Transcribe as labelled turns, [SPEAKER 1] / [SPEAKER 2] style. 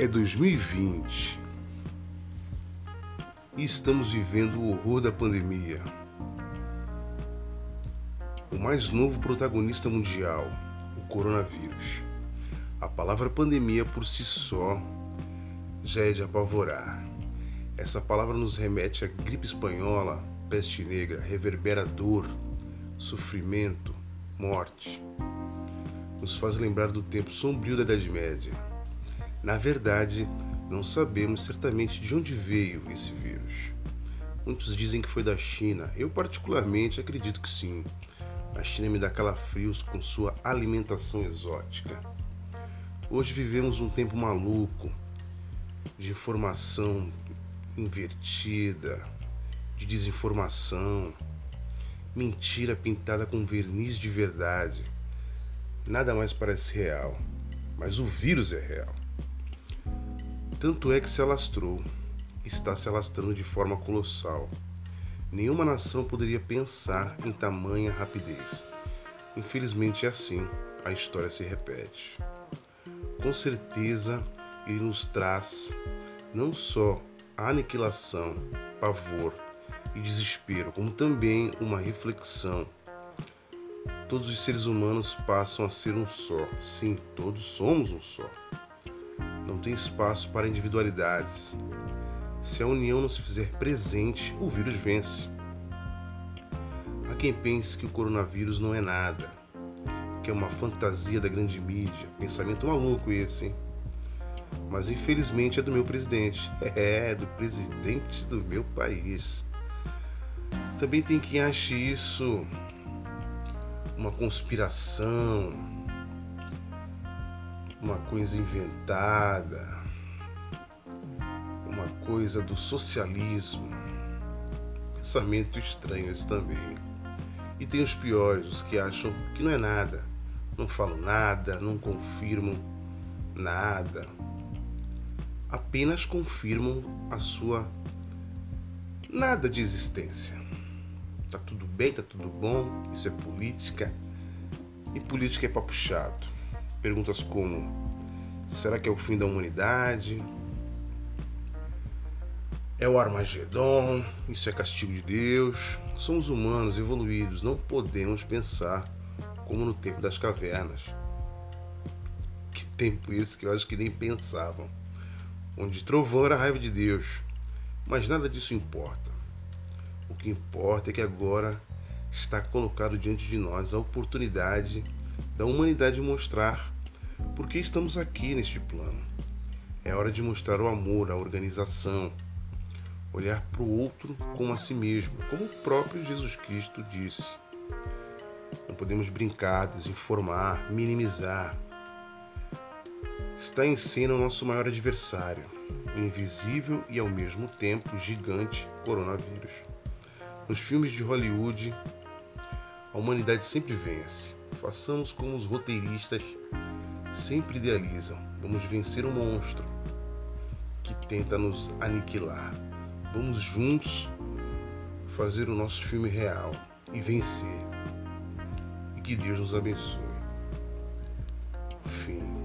[SPEAKER 1] É 2020 e estamos vivendo o horror da pandemia. O mais novo protagonista mundial, o coronavírus. A palavra pandemia por si só já é de apavorar. Essa palavra nos remete à gripe espanhola, peste negra, reverbera dor, sofrimento, morte. Nos faz lembrar do tempo sombrio da Idade Média. Na verdade, não sabemos certamente de onde veio esse vírus. Muitos dizem que foi da China. Eu, particularmente, acredito que sim. A China me dá calafrios com sua alimentação exótica. Hoje vivemos um tempo maluco de informação invertida, de desinformação, mentira pintada com verniz de verdade. Nada mais parece real, mas o vírus é real. Tanto é que se alastrou, está se alastrando de forma colossal. Nenhuma nação poderia pensar em tamanha rapidez. Infelizmente é assim, a história se repete. Com certeza, ele nos traz não só a aniquilação, pavor e desespero, como também uma reflexão. Todos os seres humanos passam a ser um só. Sim, todos somos um só. Não tem espaço para individualidades. Se a união não se fizer presente, o vírus vence. Há quem pense que o coronavírus não é nada, que é uma fantasia da grande mídia. Pensamento maluco esse, hein? mas infelizmente é do meu presidente. É, do presidente do meu país. Também tem quem ache isso uma conspiração, uma coisa inventada, uma coisa do socialismo. Pensamento estranho esse também. E tem os piores, os que acham que não é nada, não falam nada, não confirmam nada apenas confirmam a sua nada de existência. Tá tudo bem, tá tudo bom, isso é política. E política é papo chato. Perguntas como: será que é o fim da humanidade? É o Armagedon? Isso é castigo de Deus? Somos humanos evoluídos, não podemos pensar como no tempo das cavernas. Que tempo esse que eu acho que nem pensavam onde trovão era a raiva de Deus. Mas nada disso importa. O que importa é que agora está colocado diante de nós a oportunidade da humanidade mostrar por que estamos aqui neste plano. É hora de mostrar o amor, a organização, olhar para o outro como a si mesmo, como o próprio Jesus Cristo disse. Não podemos brincar, desinformar, minimizar, está em cena o nosso maior adversário, o invisível e ao mesmo tempo gigante coronavírus. Nos filmes de Hollywood, a humanidade sempre vence. Façamos como os roteiristas sempre idealizam. Vamos vencer o monstro que tenta nos aniquilar. Vamos juntos fazer o nosso filme real e vencer. E que Deus nos abençoe. Fim.